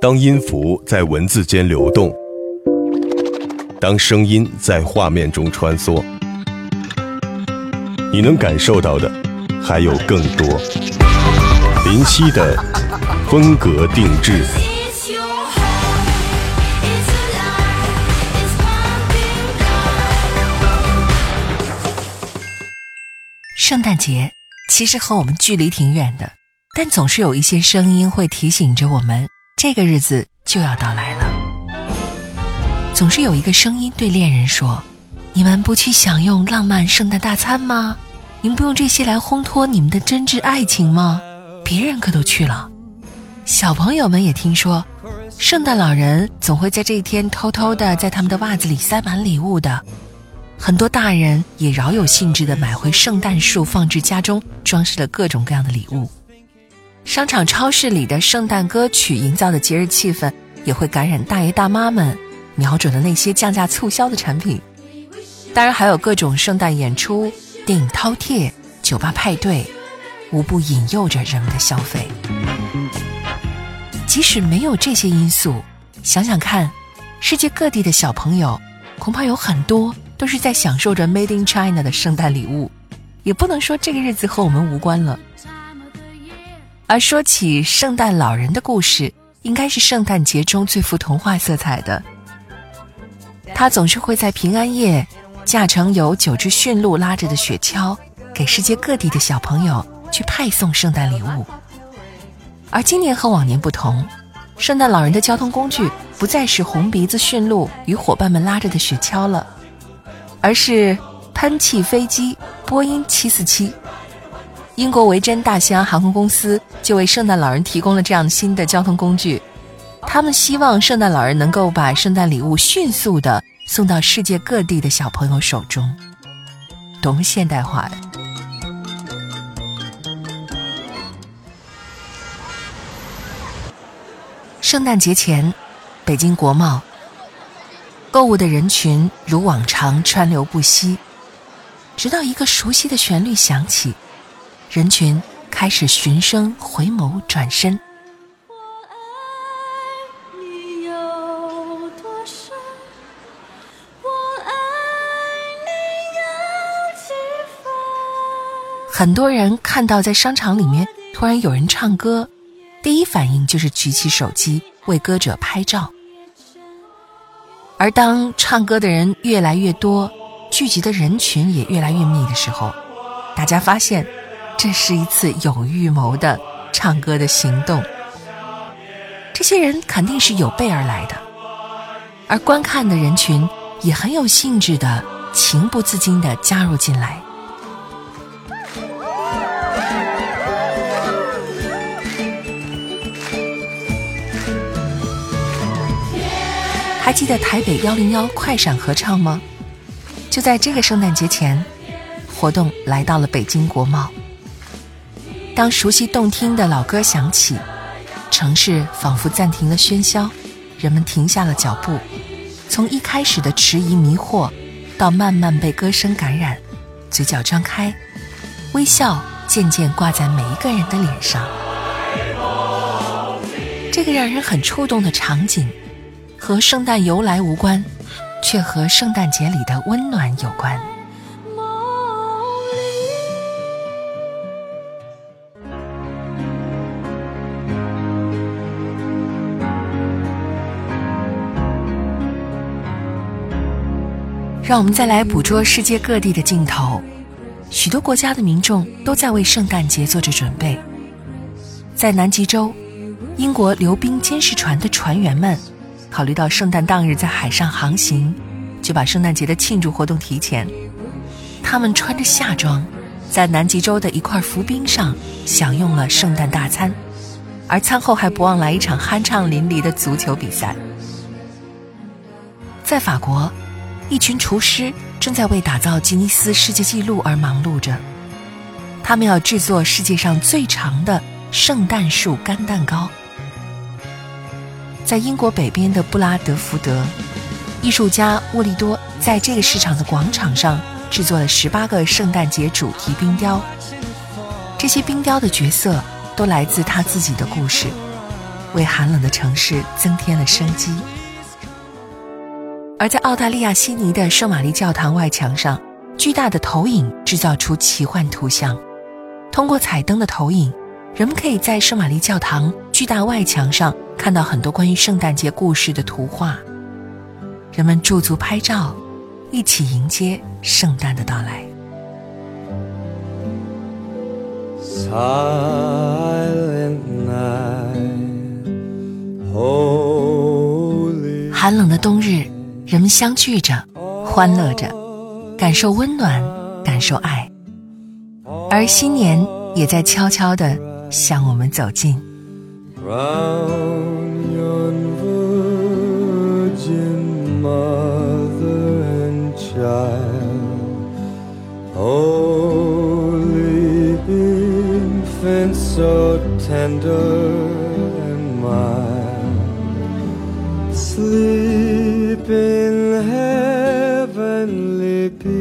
当音符在文字间流动，当声音在画面中穿梭，你能感受到的还有更多。林夕的风格定制。圣诞节其实和我们距离挺远的，但总是有一些声音会提醒着我们。这个日子就要到来了，总是有一个声音对恋人说：“你们不去享用浪漫圣诞大餐吗？你们不用这些来烘托你们的真挚爱情吗？别人可都去了。”小朋友们也听说，圣诞老人总会在这一天偷偷的在他们的袜子里塞满礼物的。很多大人也饶有兴致的买回圣诞树，放置家中，装饰了各种各样的礼物。商场、超市里的圣诞歌曲营造的节日气氛，也会感染大爷大妈们，瞄准了那些降价促销的产品。当然，还有各种圣诞演出、电影饕餮、酒吧派对，无不引诱着人们的消费。即使没有这些因素，想想看，世界各地的小朋友，恐怕有很多都是在享受着 Made in China 的圣诞礼物，也不能说这个日子和我们无关了。而说起圣诞老人的故事，应该是圣诞节中最富童话色彩的。他总是会在平安夜驾乘有九只驯鹿拉着的雪橇，给世界各地的小朋友去派送圣诞礼物。而今年和往年不同，圣诞老人的交通工具不再是红鼻子驯鹿与伙伴们拉着的雪橇了，而是喷气飞机波音七四七。英国维珍大西洋航空公司就为圣诞老人提供了这样新的交通工具，他们希望圣诞老人能够把圣诞礼物迅速的送到世界各地的小朋友手中，多么现代化呀！圣诞节前，北京国贸购物的人群如往常川流不息，直到一个熟悉的旋律响起。人群开始循声回眸转身。很多人看到在商场里面突然有人唱歌，第一反应就是举起手机为歌者拍照。而当唱歌的人越来越多，聚集的人群也越来越密的时候，大家发现。这是一次有预谋的唱歌的行动，这些人肯定是有备而来的，而观看的人群也很有兴致的，情不自禁的加入进来。还记得台北幺零幺快闪合唱吗？就在这个圣诞节前，活动来到了北京国贸。当熟悉动听的老歌响起，城市仿佛暂停了喧嚣，人们停下了脚步，从一开始的迟疑迷惑，到慢慢被歌声感染，嘴角张开，微笑渐渐挂在每一个人的脸上。这个让人很触动的场景，和圣诞由来无关，却和圣诞节里的温暖有关。让我们再来捕捉世界各地的镜头，许多国家的民众都在为圣诞节做着准备。在南极洲，英国流冰监视船的船员们，考虑到圣诞当日在海上航行，就把圣诞节的庆祝活动提前。他们穿着夏装，在南极洲的一块浮冰上享用了圣诞大餐，而餐后还不忘来一场酣畅淋漓的足球比赛。在法国。一群厨师正在为打造吉尼斯世界纪录而忙碌着，他们要制作世界上最长的圣诞树干蛋糕。在英国北边的布拉德福德，艺术家沃利多在这个市场的广场上制作了十八个圣诞节主题冰雕，这些冰雕的角色都来自他自己的故事。为寒冷的城市增添了生机。而在澳大利亚悉尼的圣玛丽教堂外墙上，巨大的投影制造出奇幻图像。通过彩灯的投影，人们可以在圣玛丽教堂巨大外墙上看到很多关于圣诞节故事的图画。人们驻足拍照，一起迎接圣诞的到来。寒冷的冬日，人们相聚着，欢乐着，感受温暖，感受爱，而新年也在悄悄地向我们走近。tender and mild. Sleep heavenly peace.